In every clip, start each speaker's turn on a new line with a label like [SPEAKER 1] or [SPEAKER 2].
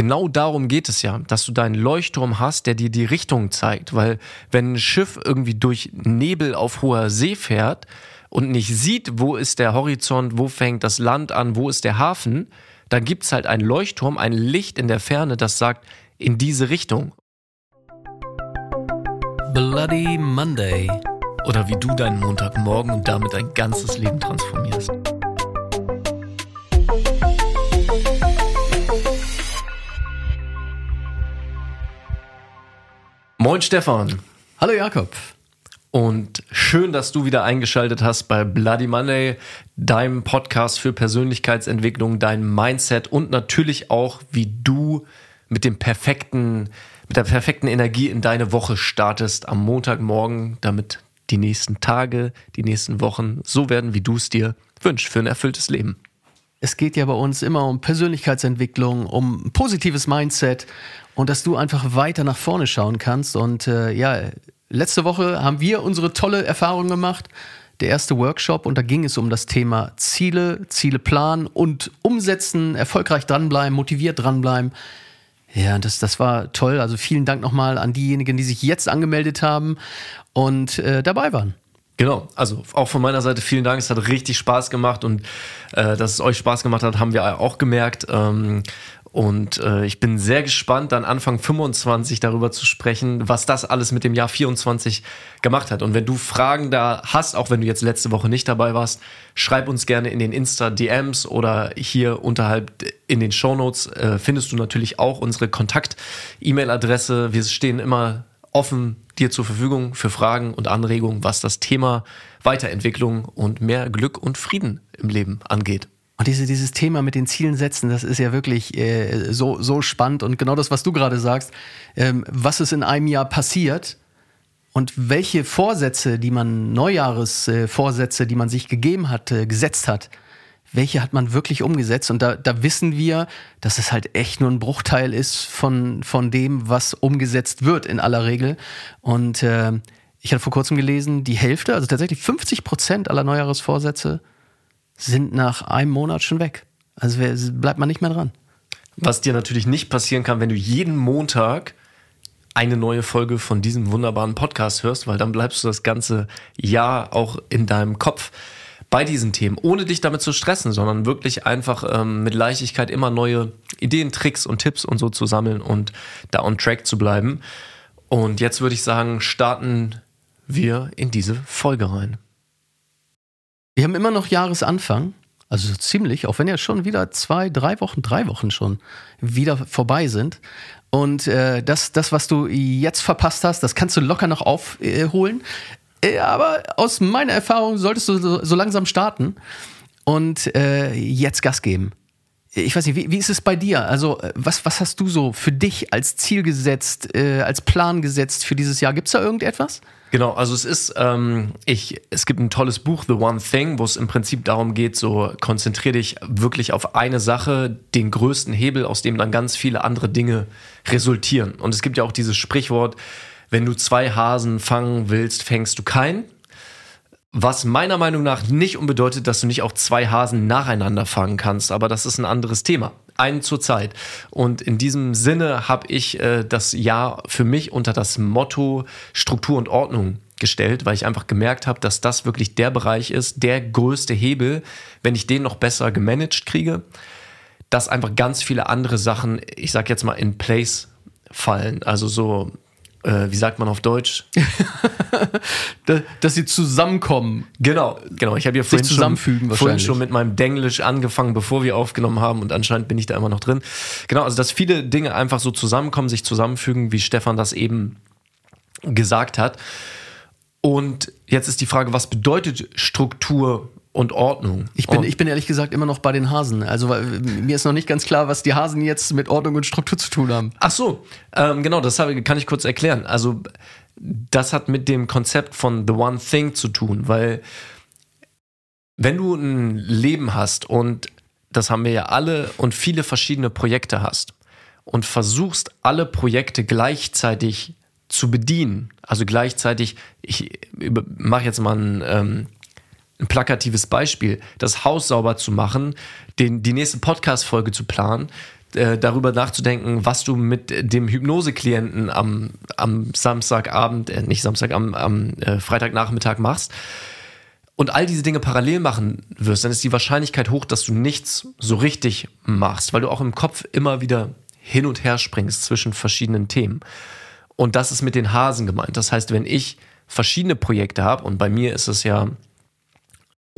[SPEAKER 1] genau darum geht es ja, dass du deinen Leuchtturm hast, der dir die Richtung zeigt. Weil wenn ein Schiff irgendwie durch Nebel auf hoher See fährt und nicht sieht, wo ist der Horizont, wo fängt das Land an, wo ist der Hafen, dann gibt es halt einen Leuchtturm, ein Licht in der Ferne, das sagt, in diese Richtung.
[SPEAKER 2] Bloody Monday.
[SPEAKER 1] Oder wie du deinen Montagmorgen und damit dein ganzes Leben transformierst. Moin Stefan.
[SPEAKER 2] Hallo Jakob.
[SPEAKER 1] Und schön, dass du wieder eingeschaltet hast bei Bloody Monday, deinem Podcast für Persönlichkeitsentwicklung, dein Mindset und natürlich auch, wie du mit dem perfekten, mit der perfekten Energie in deine Woche startest am Montagmorgen, damit die nächsten Tage, die nächsten Wochen so werden, wie du es dir wünschst für ein erfülltes Leben.
[SPEAKER 2] Es geht ja bei uns immer um Persönlichkeitsentwicklung, um positives Mindset und dass du einfach weiter nach vorne schauen kannst. Und äh, ja, letzte Woche haben wir unsere tolle Erfahrung gemacht. Der erste Workshop und da ging es um das Thema Ziele, Ziele planen und umsetzen, erfolgreich dranbleiben, motiviert dranbleiben. Ja, das, das war toll. Also vielen Dank nochmal an diejenigen, die sich jetzt angemeldet haben und äh, dabei waren.
[SPEAKER 1] Genau, also auch von meiner Seite vielen Dank. Es hat richtig Spaß gemacht und äh, dass es euch Spaß gemacht hat, haben wir auch gemerkt. Ähm, und äh, ich bin sehr gespannt, dann Anfang 25 darüber zu sprechen, was das alles mit dem Jahr 24 gemacht hat. Und wenn du Fragen da hast, auch wenn du jetzt letzte Woche nicht dabei warst, schreib uns gerne in den Insta-DMs oder hier unterhalb in den Shownotes äh, findest du natürlich auch unsere Kontakt-E-Mail-Adresse. Wir stehen immer offen dir zur Verfügung für Fragen und Anregungen, was das Thema Weiterentwicklung und mehr Glück und Frieden im Leben angeht.
[SPEAKER 2] Und diese, dieses Thema mit den Zielen setzen, das ist ja wirklich äh, so, so spannend. Und genau das, was du gerade sagst, ähm, was ist in einem Jahr passiert und welche Vorsätze, die man, Neujahresvorsätze, äh, die man sich gegeben hat, äh, gesetzt hat, welche hat man wirklich umgesetzt? Und da, da wissen wir, dass es halt echt nur ein Bruchteil ist von, von dem, was umgesetzt wird in aller Regel. Und äh, ich hatte vor kurzem gelesen, die Hälfte, also tatsächlich 50 Prozent aller Neujahresvorsätze sind nach einem Monat schon weg. Also bleibt man nicht mehr dran.
[SPEAKER 1] Was dir natürlich nicht passieren kann, wenn du jeden Montag eine neue Folge von diesem wunderbaren Podcast hörst, weil dann bleibst du das ganze Jahr auch in deinem Kopf bei diesen Themen, ohne dich damit zu stressen, sondern wirklich einfach ähm, mit Leichtigkeit immer neue Ideen, Tricks und Tipps und so zu sammeln und da on track zu bleiben. Und jetzt würde ich sagen, starten wir in diese Folge rein.
[SPEAKER 2] Wir haben immer noch Jahresanfang, also so ziemlich, auch wenn ja schon wieder zwei, drei Wochen, drei Wochen schon wieder vorbei sind. Und äh, das, das, was du jetzt verpasst hast, das kannst du locker noch aufholen. Äh, aber aus meiner Erfahrung solltest du so, so langsam starten und äh, jetzt Gas geben. Ich weiß nicht, wie, wie ist es bei dir? Also, äh, was, was hast du so für dich als Ziel gesetzt, äh, als Plan gesetzt für dieses Jahr? Gibt es da irgendetwas?
[SPEAKER 1] Genau, also es ist, ähm, ich, es gibt ein tolles Buch, The One Thing, wo es im Prinzip darum geht, so konzentrier dich wirklich auf eine Sache, den größten Hebel, aus dem dann ganz viele andere Dinge resultieren. Und es gibt ja auch dieses Sprichwort, wenn du zwei Hasen fangen willst, fängst du keinen. Was meiner Meinung nach nicht unbedeutet, dass du nicht auch zwei Hasen nacheinander fangen kannst, aber das ist ein anderes Thema. Einen zur Zeit. Und in diesem Sinne habe ich äh, das Jahr für mich unter das Motto Struktur und Ordnung gestellt, weil ich einfach gemerkt habe, dass das wirklich der Bereich ist, der größte Hebel, wenn ich den noch besser gemanagt kriege, dass einfach ganz viele andere Sachen, ich sag jetzt mal, in place fallen. Also so äh, wie sagt man auf Deutsch?
[SPEAKER 2] dass sie zusammenkommen.
[SPEAKER 1] Genau, genau. Ich habe ja vorhin,
[SPEAKER 2] schon,
[SPEAKER 1] vorhin schon mit meinem Denglisch angefangen, bevor wir aufgenommen haben und anscheinend bin ich da immer noch drin. Genau, also dass viele Dinge einfach so zusammenkommen, sich zusammenfügen, wie Stefan das eben gesagt hat. Und jetzt ist die Frage, was bedeutet Struktur und Ordnung.
[SPEAKER 2] Ich bin, ich bin ehrlich gesagt immer noch bei den Hasen. Also mir ist noch nicht ganz klar, was die Hasen jetzt mit Ordnung und Struktur zu tun haben.
[SPEAKER 1] Ach so, ähm, genau, das kann ich kurz erklären. Also das hat mit dem Konzept von The One Thing zu tun, weil wenn du ein Leben hast und das haben wir ja alle und viele verschiedene Projekte hast und versuchst alle Projekte gleichzeitig zu bedienen, also gleichzeitig, ich mache jetzt mal ein ähm, ein plakatives Beispiel, das Haus sauber zu machen, den, die nächste Podcast-Folge zu planen, äh, darüber nachzudenken, was du mit dem Hypnoseklienten am, am Samstagabend, äh, nicht Samstag, am, am äh, Freitagnachmittag machst und all diese Dinge parallel machen wirst, dann ist die Wahrscheinlichkeit hoch, dass du nichts so richtig machst, weil du auch im Kopf immer wieder hin und her springst zwischen verschiedenen Themen. Und das ist mit den Hasen gemeint. Das heißt, wenn ich verschiedene Projekte habe, und bei mir ist es ja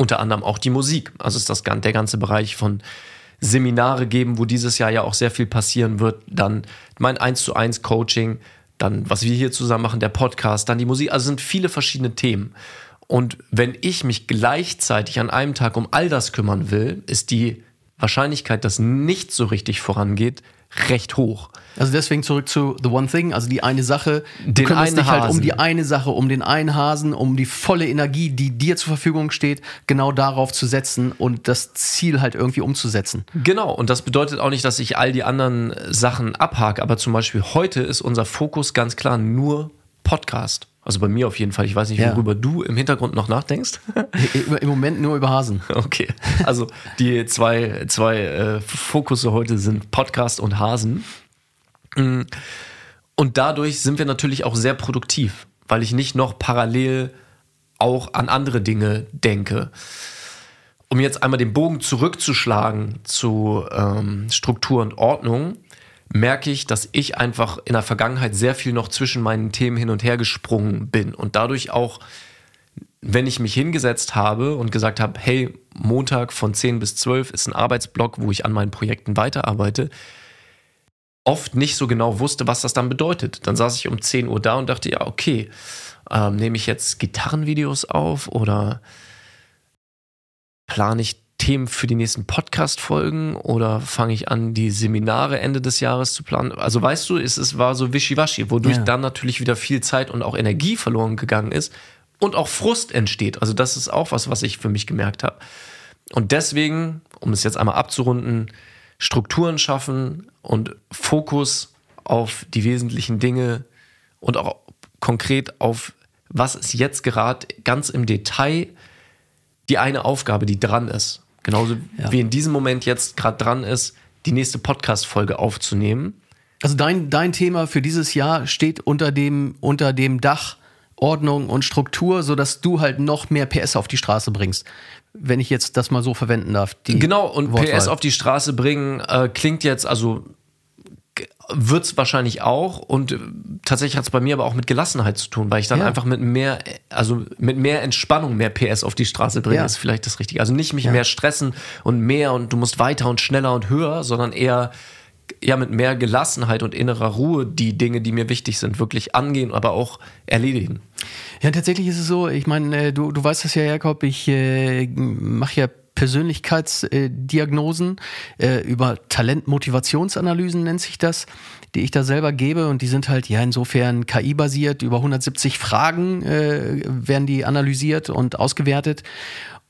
[SPEAKER 1] unter anderem auch die Musik, also ist das der ganze Bereich von Seminare geben, wo dieses Jahr ja auch sehr viel passieren wird. Dann mein 1 zu 1 Coaching, dann was wir hier zusammen machen, der Podcast, dann die Musik. Also sind viele verschiedene Themen. Und wenn ich mich gleichzeitig an einem Tag um all das kümmern will, ist die Wahrscheinlichkeit, dass nichts so richtig vorangeht, recht hoch.
[SPEAKER 2] Also deswegen zurück zu The One Thing, also die eine Sache. Du den kümmerst dich halt um die eine Sache, um den einen Hasen, um die volle Energie, die dir zur Verfügung steht, genau darauf zu setzen und das Ziel halt irgendwie umzusetzen.
[SPEAKER 1] Genau, und das bedeutet auch nicht, dass ich all die anderen Sachen abhake, aber zum Beispiel heute ist unser Fokus ganz klar nur Podcast. Also bei mir auf jeden Fall. Ich weiß nicht, worüber ja. du im Hintergrund noch nachdenkst.
[SPEAKER 2] Im Moment nur über Hasen.
[SPEAKER 1] Okay. Also die zwei, zwei äh, Fokusse heute sind Podcast und Hasen. Mm. Und dadurch sind wir natürlich auch sehr produktiv, weil ich nicht noch parallel auch an andere Dinge denke. Um jetzt einmal den Bogen zurückzuschlagen zu ähm, Struktur und Ordnung, merke ich, dass ich einfach in der Vergangenheit sehr viel noch zwischen meinen Themen hin und her gesprungen bin und dadurch auch, wenn ich mich hingesetzt habe und gesagt habe, hey, Montag von 10 bis 12 ist ein Arbeitsblock, wo ich an meinen Projekten weiterarbeite, oft nicht so genau wusste, was das dann bedeutet. Dann saß ich um 10 Uhr da und dachte, ja, okay, ähm, nehme ich jetzt Gitarrenvideos auf oder plane ich Themen für die nächsten Podcast-Folgen oder fange ich an, die Seminare Ende des Jahres zu planen? Also weißt du, es, es war so wischiwaschi, wodurch ja. dann natürlich wieder viel Zeit und auch Energie verloren gegangen ist und auch Frust entsteht. Also das ist auch was, was ich für mich gemerkt habe. Und deswegen, um es jetzt einmal abzurunden, Strukturen schaffen und Fokus auf die wesentlichen Dinge und auch konkret auf was ist jetzt gerade ganz im Detail die eine Aufgabe, die dran ist. Genauso ja. wie in diesem Moment jetzt gerade dran ist, die nächste Podcast-Folge aufzunehmen.
[SPEAKER 2] Also dein, dein Thema für dieses Jahr steht unter dem, unter dem Dach Ordnung und Struktur, sodass du halt noch mehr PS auf die Straße bringst. Wenn ich jetzt das mal so verwenden darf.
[SPEAKER 1] genau, und Wortwahl. PS auf die Straße bringen äh, klingt jetzt, also wird es wahrscheinlich auch und tatsächlich hat es bei mir aber auch mit Gelassenheit zu tun, weil ich dann ja. einfach mit mehr, also mit mehr Entspannung mehr PS auf die Straße bringe, ja. ist vielleicht das Richtige. Also nicht mich ja. mehr stressen und mehr und du musst weiter und schneller und höher, sondern eher ja mit mehr Gelassenheit und innerer Ruhe die Dinge, die mir wichtig sind, wirklich angehen, aber auch erledigen.
[SPEAKER 2] Ja, tatsächlich ist es so, ich meine, äh, du, du weißt das ja, Jakob, ich äh, mache ja Persönlichkeitsdiagnosen, äh, über Talentmotivationsanalysen nennt sich das, die ich da selber gebe und die sind halt ja insofern KI-basiert, über 170 Fragen äh, werden die analysiert und ausgewertet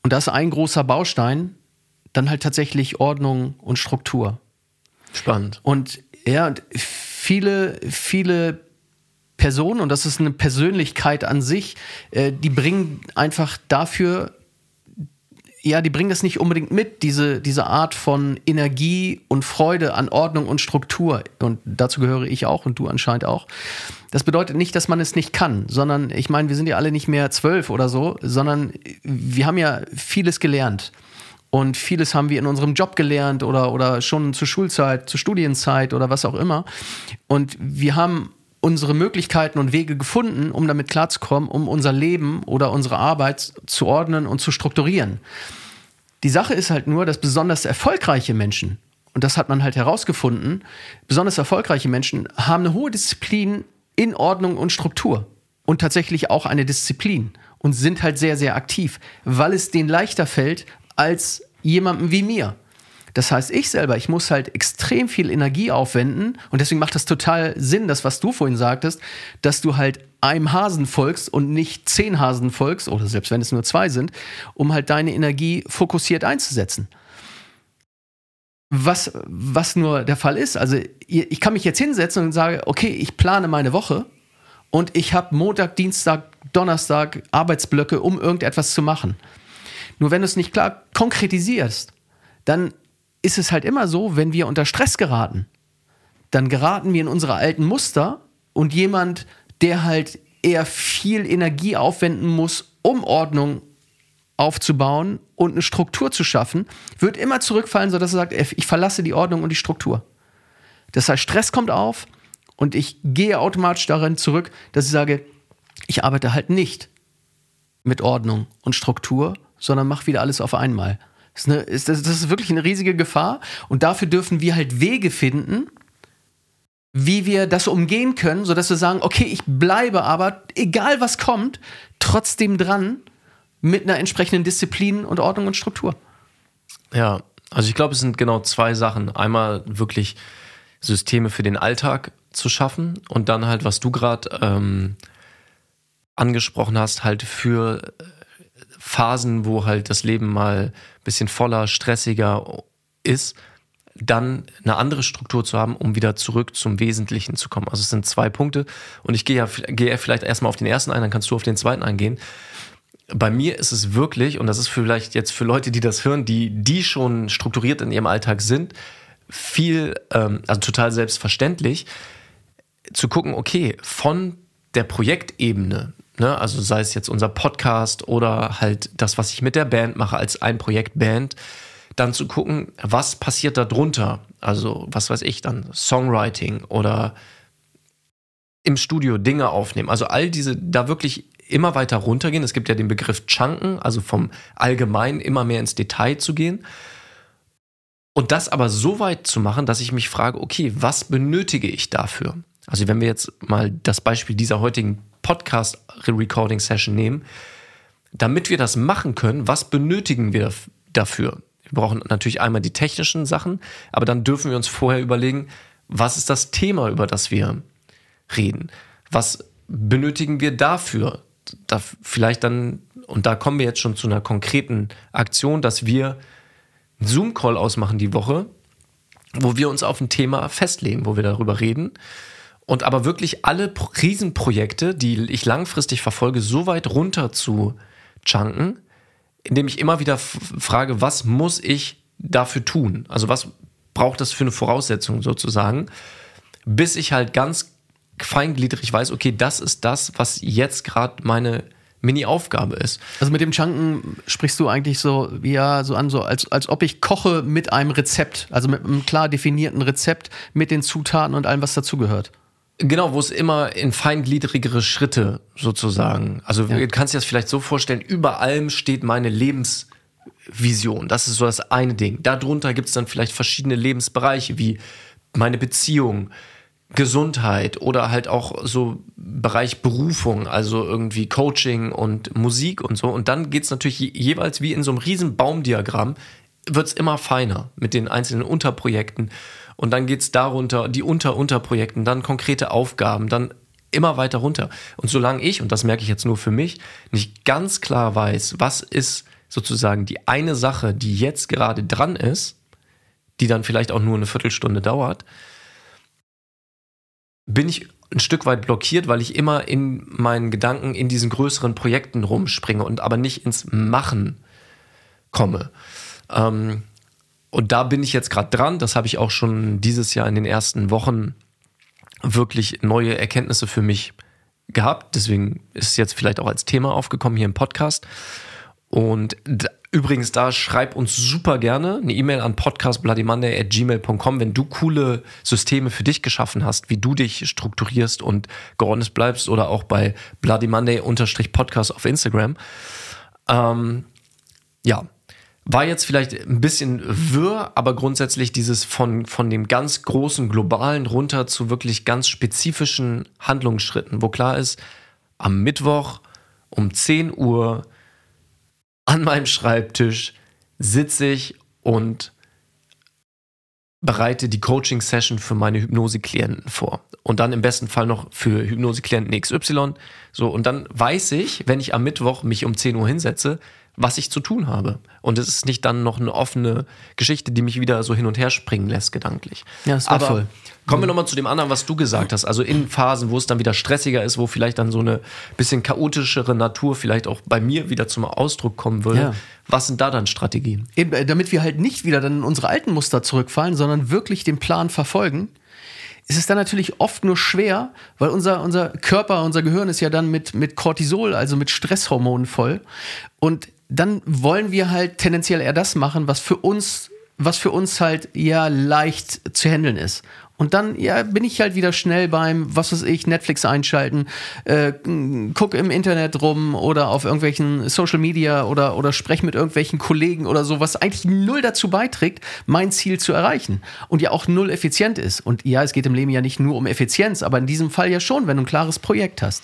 [SPEAKER 2] und das ist ein großer Baustein, dann halt tatsächlich Ordnung und Struktur.
[SPEAKER 1] Spannend.
[SPEAKER 2] Und ja, und viele, viele Personen, und das ist eine Persönlichkeit an sich, äh, die bringen einfach dafür ja, die bringen das nicht unbedingt mit, diese, diese Art von Energie und Freude an Ordnung und Struktur. Und dazu gehöre ich auch und du anscheinend auch. Das bedeutet nicht, dass man es nicht kann, sondern ich meine, wir sind ja alle nicht mehr zwölf oder so, sondern wir haben ja vieles gelernt. Und vieles haben wir in unserem Job gelernt oder, oder schon zur Schulzeit, zur Studienzeit oder was auch immer. Und wir haben unsere Möglichkeiten und Wege gefunden, um damit klarzukommen, um unser Leben oder unsere Arbeit zu ordnen und zu strukturieren. Die Sache ist halt nur, dass besonders erfolgreiche Menschen, und das hat man halt herausgefunden, besonders erfolgreiche Menschen haben eine hohe Disziplin in Ordnung und Struktur und tatsächlich auch eine Disziplin und sind halt sehr, sehr aktiv, weil es denen leichter fällt als jemandem wie mir. Das heißt, ich selber, ich muss halt extrem viel Energie aufwenden und deswegen macht das total Sinn, das, was du vorhin sagtest, dass du halt einem Hasen folgst und nicht zehn Hasen folgst, oder selbst wenn es nur zwei sind, um halt deine Energie fokussiert einzusetzen. Was, was nur der Fall ist, also ich kann mich jetzt hinsetzen und sage, okay, ich plane meine Woche und ich habe Montag, Dienstag, Donnerstag Arbeitsblöcke, um irgendetwas zu machen. Nur wenn du es nicht klar konkretisierst, dann ist es halt immer so, wenn wir unter Stress geraten, dann geraten wir in unsere alten Muster und jemand, der halt eher viel Energie aufwenden muss, um Ordnung aufzubauen und eine Struktur zu schaffen, wird immer zurückfallen, sodass er sagt, ich verlasse die Ordnung und die Struktur. Das heißt, Stress kommt auf und ich gehe automatisch darin zurück, dass ich sage, ich arbeite halt nicht mit Ordnung und Struktur, sondern mache wieder alles auf einmal. Das ist, eine, ist, das ist wirklich eine riesige Gefahr und dafür dürfen wir halt Wege finden, wie wir das umgehen können, sodass wir sagen, okay, ich bleibe aber, egal was kommt, trotzdem dran mit einer entsprechenden Disziplin und Ordnung und Struktur.
[SPEAKER 1] Ja, also ich glaube, es sind genau zwei Sachen. Einmal wirklich Systeme für den Alltag zu schaffen und dann halt, was du gerade ähm, angesprochen hast, halt für Phasen, wo halt das Leben mal bisschen voller, stressiger ist, dann eine andere Struktur zu haben, um wieder zurück zum Wesentlichen zu kommen. Also es sind zwei Punkte und ich gehe ja, gehe vielleicht erstmal auf den ersten ein, dann kannst du auf den zweiten eingehen. Bei mir ist es wirklich, und das ist vielleicht jetzt für Leute, die das hören, die, die schon strukturiert in ihrem Alltag sind, viel, ähm, also total selbstverständlich, zu gucken, okay, von der Projektebene, ne, also sei es jetzt unser Podcast oder halt das, was ich mit der Band mache als ein Projekt Band, dann zu gucken, was passiert da drunter. Also, was weiß ich dann, Songwriting oder im Studio Dinge aufnehmen. Also all diese, da wirklich immer weiter runtergehen. Es gibt ja den Begriff Chunken, also vom Allgemeinen immer mehr ins Detail zu gehen. Und das aber so weit zu machen, dass ich mich frage, okay, was benötige ich dafür? Also wenn wir jetzt mal das Beispiel dieser heutigen Podcast-Recording-Session nehmen, damit wir das machen können, was benötigen wir dafür? Wir brauchen natürlich einmal die technischen Sachen, aber dann dürfen wir uns vorher überlegen, was ist das Thema, über das wir reden? Was benötigen wir dafür? Da vielleicht dann, und da kommen wir jetzt schon zu einer konkreten Aktion, dass wir einen Zoom-Call ausmachen die Woche, wo wir uns auf ein Thema festlegen, wo wir darüber reden. Und aber wirklich alle Riesenprojekte, die ich langfristig verfolge, so weit runter zu chunken, indem ich immer wieder frage, was muss ich dafür tun? Also was braucht das für eine Voraussetzung sozusagen, bis ich halt ganz feingliedrig weiß, okay, das ist das, was jetzt gerade meine Mini-Aufgabe ist.
[SPEAKER 2] Also mit dem Chunken sprichst du eigentlich so, ja, so an, so als, als ob ich koche mit einem Rezept, also mit einem klar definierten Rezept, mit den Zutaten und allem, was dazugehört.
[SPEAKER 1] Genau, wo es immer in feingliedrigere Schritte sozusagen. Also ja. du kannst dir das vielleicht so vorstellen, über allem steht meine Lebensvision. Das ist so das eine Ding. Darunter gibt es dann vielleicht verschiedene Lebensbereiche wie meine Beziehung, Gesundheit oder halt auch so Bereich Berufung, also irgendwie Coaching und Musik und so. Und dann geht es natürlich jeweils wie in so einem riesen Baumdiagramm, wird es immer feiner mit den einzelnen Unterprojekten. Und dann geht es darunter, die Unter-Unterprojekten, dann konkrete Aufgaben, dann immer weiter runter. Und solange ich, und das merke ich jetzt nur für mich, nicht ganz klar weiß, was ist sozusagen die eine Sache, die jetzt gerade dran ist, die dann vielleicht auch nur eine Viertelstunde dauert, bin ich ein Stück weit blockiert, weil ich immer in meinen Gedanken in diesen größeren Projekten rumspringe und aber nicht ins Machen komme. Ähm, und da bin ich jetzt gerade dran. Das habe ich auch schon dieses Jahr in den ersten Wochen wirklich neue Erkenntnisse für mich gehabt. Deswegen ist es jetzt vielleicht auch als Thema aufgekommen hier im Podcast. Und übrigens, da schreib uns super gerne eine E-Mail an podcastbloodymonday.gmail.com, wenn du coole Systeme für dich geschaffen hast, wie du dich strukturierst und geordnet bleibst oder auch bei Bloody Monday-Podcast auf Instagram. Ähm, ja, war jetzt vielleicht ein bisschen wirr, aber grundsätzlich dieses von, von dem ganz großen globalen runter zu wirklich ganz spezifischen Handlungsschritten, wo klar ist, am Mittwoch um 10 Uhr an meinem Schreibtisch sitze ich und bereite die Coaching-Session für meine Hypnose-Klienten vor. Und dann im besten Fall noch für Hypnose-Klienten XY. So, und dann weiß ich, wenn ich am Mittwoch mich um 10 Uhr hinsetze, was ich zu tun habe. Und es ist nicht dann noch eine offene Geschichte, die mich wieder so hin und her springen lässt, gedanklich.
[SPEAKER 2] Ja, war
[SPEAKER 1] Aber
[SPEAKER 2] voll.
[SPEAKER 1] kommen wir nochmal zu dem anderen, was du gesagt hast. Also in Phasen, wo es dann wieder stressiger ist, wo vielleicht dann so eine bisschen chaotischere Natur vielleicht auch bei mir wieder zum Ausdruck kommen würde.
[SPEAKER 2] Ja.
[SPEAKER 1] Was sind da dann Strategien?
[SPEAKER 2] Eben, äh, damit wir halt nicht wieder dann in unsere alten Muster zurückfallen, sondern wirklich den Plan verfolgen, ist es dann natürlich oft nur schwer, weil unser, unser Körper, unser Gehirn ist ja dann mit, mit Cortisol, also mit Stresshormonen voll. Und dann wollen wir halt tendenziell eher das machen, was für uns, was für uns halt ja leicht zu handeln ist. Und dann, ja, bin ich halt wieder schnell beim, was weiß ich, Netflix einschalten, äh, guck im Internet rum oder auf irgendwelchen Social Media oder, oder spreche mit irgendwelchen Kollegen oder so, was eigentlich null dazu beiträgt, mein Ziel zu erreichen. Und ja auch null effizient ist. Und ja, es geht im Leben ja nicht nur um Effizienz, aber in diesem Fall ja schon, wenn du ein klares Projekt hast.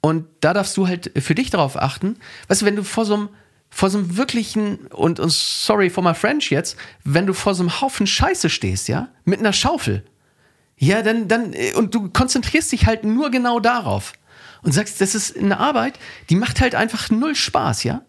[SPEAKER 2] Und da darfst du halt für dich darauf achten, weißt du, wenn du vor so einem vor so einem wirklichen, und, und sorry for my French jetzt, wenn du vor so einem Haufen Scheiße stehst, ja, mit einer Schaufel, ja, dann, dann, äh, und du konzentrierst dich halt nur genau darauf und sagst, das ist eine Arbeit, die macht halt einfach null Spaß, ja.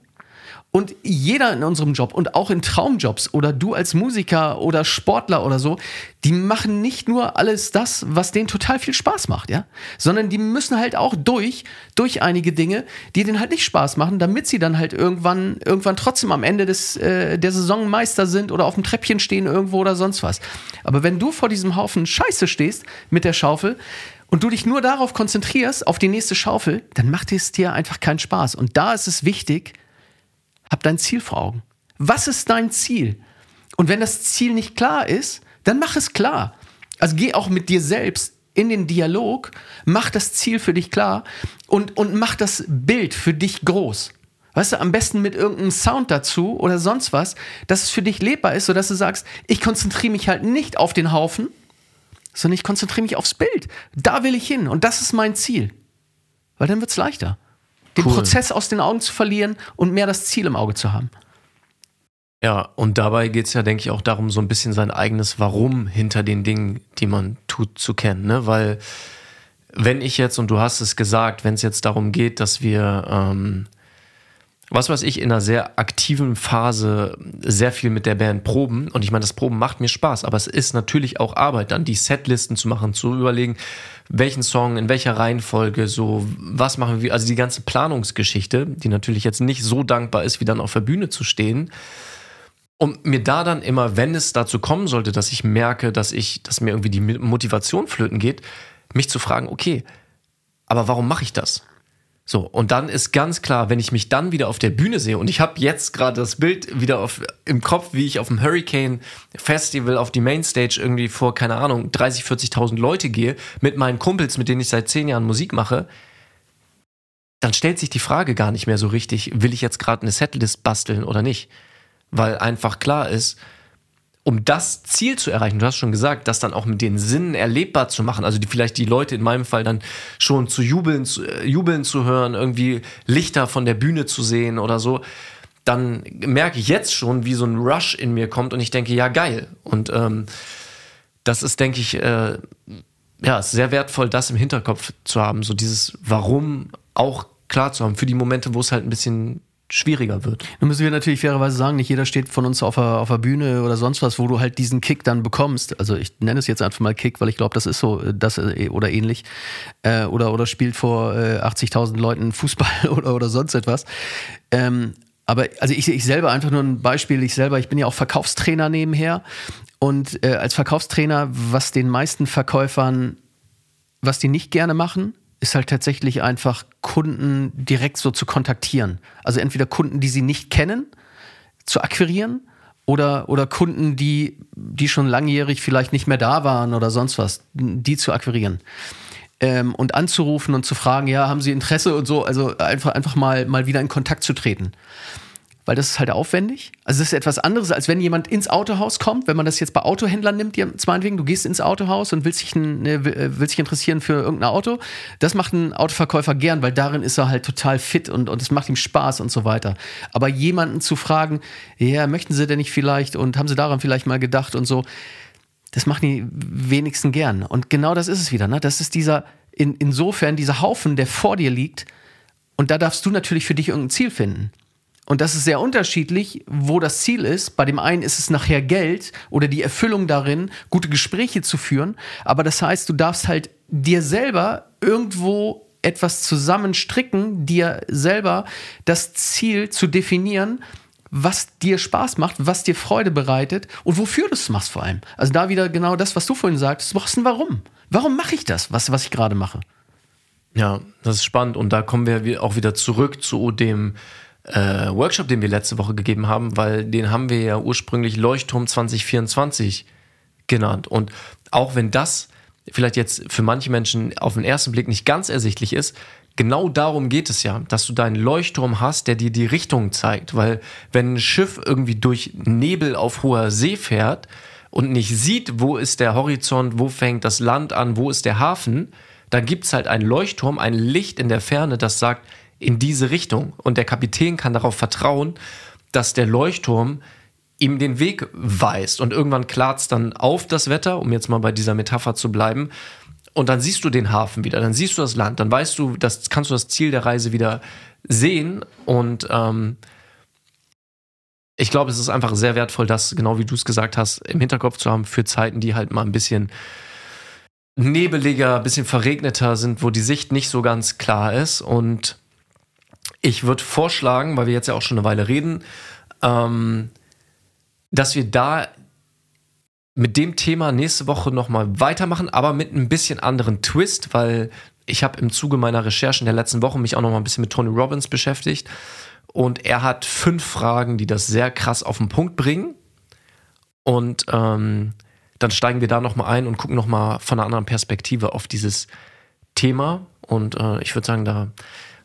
[SPEAKER 2] Und jeder in unserem Job und auch in Traumjobs oder du als Musiker oder Sportler oder so, die machen nicht nur alles das, was denen total viel Spaß macht, ja, sondern die müssen halt auch durch, durch einige Dinge, die denen halt nicht Spaß machen, damit sie dann halt irgendwann, irgendwann trotzdem am Ende des, äh, der Saison Meister sind oder auf dem Treppchen stehen irgendwo oder sonst was. Aber wenn du vor diesem Haufen Scheiße stehst mit der Schaufel, und du dich nur darauf konzentrierst, auf die nächste Schaufel, dann macht es dir einfach keinen Spaß. Und da ist es wichtig, hab dein Ziel vor Augen. Was ist dein Ziel? Und wenn das Ziel nicht klar ist, dann mach es klar. Also geh auch mit dir selbst in den Dialog, mach das Ziel für dich klar und, und mach das Bild für dich groß. Weißt du, am besten mit irgendeinem Sound dazu oder sonst was, dass es für dich lebbar ist, sodass du sagst, ich konzentriere mich halt nicht auf den Haufen, sondern ich konzentriere mich aufs Bild. Da will ich hin und das ist mein Ziel. Weil dann wird es leichter den
[SPEAKER 1] Cool.
[SPEAKER 2] Prozess aus den Augen zu verlieren und mehr das Ziel im Auge zu haben.
[SPEAKER 1] Ja, und dabei geht es ja, denke ich, auch darum, so ein bisschen sein eigenes Warum hinter den Dingen, die man tut, zu kennen. Ne? Weil, wenn ich jetzt, und du hast es gesagt, wenn es jetzt darum geht, dass wir, ähm, was weiß ich, in einer sehr aktiven Phase sehr viel mit der Band proben, und ich meine, das Proben macht mir Spaß, aber es ist natürlich auch Arbeit, dann die Setlisten zu machen, zu überlegen, welchen Song, in welcher Reihenfolge, so, was machen wir, also die ganze Planungsgeschichte, die natürlich jetzt nicht so dankbar ist, wie dann auf der Bühne zu stehen. Und mir da dann immer, wenn es dazu kommen sollte, dass ich merke, dass ich, dass mir irgendwie die Motivation flöten geht, mich zu fragen, okay, aber warum mache ich das? So, und dann ist ganz klar, wenn ich mich dann wieder auf der Bühne sehe und ich habe jetzt gerade das Bild wieder auf, im Kopf, wie ich auf dem Hurricane Festival auf die Mainstage irgendwie vor, keine Ahnung, 30, 40.000 Leute gehe, mit meinen Kumpels, mit denen ich seit zehn Jahren Musik mache, dann stellt sich die Frage gar nicht mehr so richtig, will ich jetzt gerade eine Setlist basteln oder nicht? Weil einfach klar ist, um das Ziel zu erreichen, du hast schon gesagt, das dann auch mit den Sinnen erlebbar zu machen, also die, vielleicht die Leute in meinem Fall dann schon zu jubeln, zu, äh, jubeln zu hören, irgendwie Lichter von der Bühne zu sehen oder so, dann merke ich jetzt schon, wie so ein Rush in mir kommt und ich denke, ja geil. Und ähm, das ist, denke ich, äh, ja, ist sehr wertvoll, das im Hinterkopf zu haben, so dieses Warum auch klar zu haben für die Momente, wo es halt ein bisschen schwieriger wird.
[SPEAKER 2] Nun müssen wir natürlich fairerweise sagen, nicht jeder steht von uns auf der, auf der Bühne oder sonst was, wo du halt diesen Kick dann bekommst. Also ich nenne es jetzt einfach mal Kick, weil ich glaube, das ist so, äh, das äh, oder ähnlich. Äh, oder, oder spielt vor äh, 80.000 Leuten Fußball oder, oder sonst etwas. Ähm, aber also ich, ich selber einfach nur ein Beispiel, ich selber, ich bin ja auch Verkaufstrainer nebenher. Und äh, als Verkaufstrainer, was den meisten Verkäufern, was die nicht gerne machen, ist halt tatsächlich einfach Kunden direkt so zu kontaktieren. Also entweder Kunden, die sie nicht kennen, zu akquirieren oder, oder Kunden, die, die schon langjährig vielleicht nicht mehr da waren oder sonst was, die zu akquirieren. Ähm, und anzurufen und zu fragen, ja, haben Sie Interesse und so, also einfach, einfach mal, mal wieder in Kontakt zu treten weil das ist halt aufwendig. Also das ist etwas anderes, als wenn jemand ins Autohaus kommt, wenn man das jetzt bei Autohändlern nimmt, meinetwegen, du gehst ins Autohaus und willst dich, ne, willst dich interessieren für irgendein Auto. Das macht ein Autoverkäufer gern, weil darin ist er halt total fit und, und es macht ihm Spaß und so weiter. Aber jemanden zu fragen, ja, möchten Sie denn nicht vielleicht und haben Sie daran vielleicht mal gedacht und so, das machen die wenigsten gern. Und genau das ist es wieder. Ne? Das ist dieser, in, insofern dieser Haufen, der vor dir liegt. Und da darfst du natürlich für dich irgendein Ziel finden. Und das ist sehr unterschiedlich, wo das Ziel ist. Bei dem einen ist es nachher Geld oder die Erfüllung darin, gute Gespräche zu führen. Aber das heißt, du darfst halt dir selber irgendwo etwas zusammenstricken, dir selber das Ziel zu definieren, was dir Spaß macht, was dir Freude bereitet und wofür du es machst vor allem. Also da wieder genau das, was du vorhin sagtest, du brauchst ein Warum. Warum mache ich das, was, was ich gerade mache?
[SPEAKER 1] Ja, das ist spannend. Und da kommen wir auch wieder zurück zu dem äh, Workshop, den wir letzte Woche gegeben haben, weil den haben wir ja ursprünglich Leuchtturm 2024 genannt. Und auch wenn das vielleicht jetzt für manche Menschen auf den ersten Blick nicht ganz ersichtlich ist, genau darum geht es ja, dass du deinen Leuchtturm hast, der dir die Richtung zeigt. Weil wenn ein Schiff irgendwie durch Nebel auf hoher See fährt und nicht sieht, wo ist der Horizont, wo fängt das Land an, wo ist der Hafen, dann gibt es halt einen Leuchtturm, ein Licht in der Ferne, das sagt, in diese Richtung. Und der Kapitän kann darauf vertrauen, dass der Leuchtturm ihm den Weg weist. Und irgendwann klart es dann auf das Wetter, um jetzt mal bei dieser Metapher zu bleiben. Und dann siehst du den Hafen wieder, dann siehst du das Land, dann weißt du, das kannst du das Ziel der Reise wieder sehen. Und ähm, ich glaube, es ist einfach sehr wertvoll, das, genau wie du es gesagt hast, im Hinterkopf zu haben für Zeiten, die halt mal ein bisschen nebeliger, ein bisschen verregneter sind, wo die Sicht nicht so ganz klar ist. Und ich würde vorschlagen, weil wir jetzt ja auch schon eine Weile reden, ähm, dass wir da mit dem Thema nächste Woche nochmal weitermachen, aber mit ein bisschen anderen Twist, weil ich habe im Zuge meiner Recherchen der letzten Woche mich auch nochmal ein bisschen mit Tony Robbins beschäftigt. Und er hat fünf Fragen, die das sehr krass auf den Punkt bringen. Und ähm, dann steigen wir da nochmal ein und gucken nochmal von einer anderen Perspektive auf dieses Thema. Und äh, ich würde sagen, da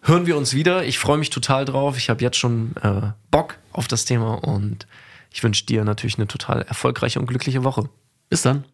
[SPEAKER 1] hören wir uns wieder. Ich freue mich total drauf. Ich habe jetzt schon äh, Bock auf das Thema und ich wünsche dir natürlich eine total erfolgreiche und glückliche Woche.
[SPEAKER 2] Bis dann.